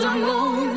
alone.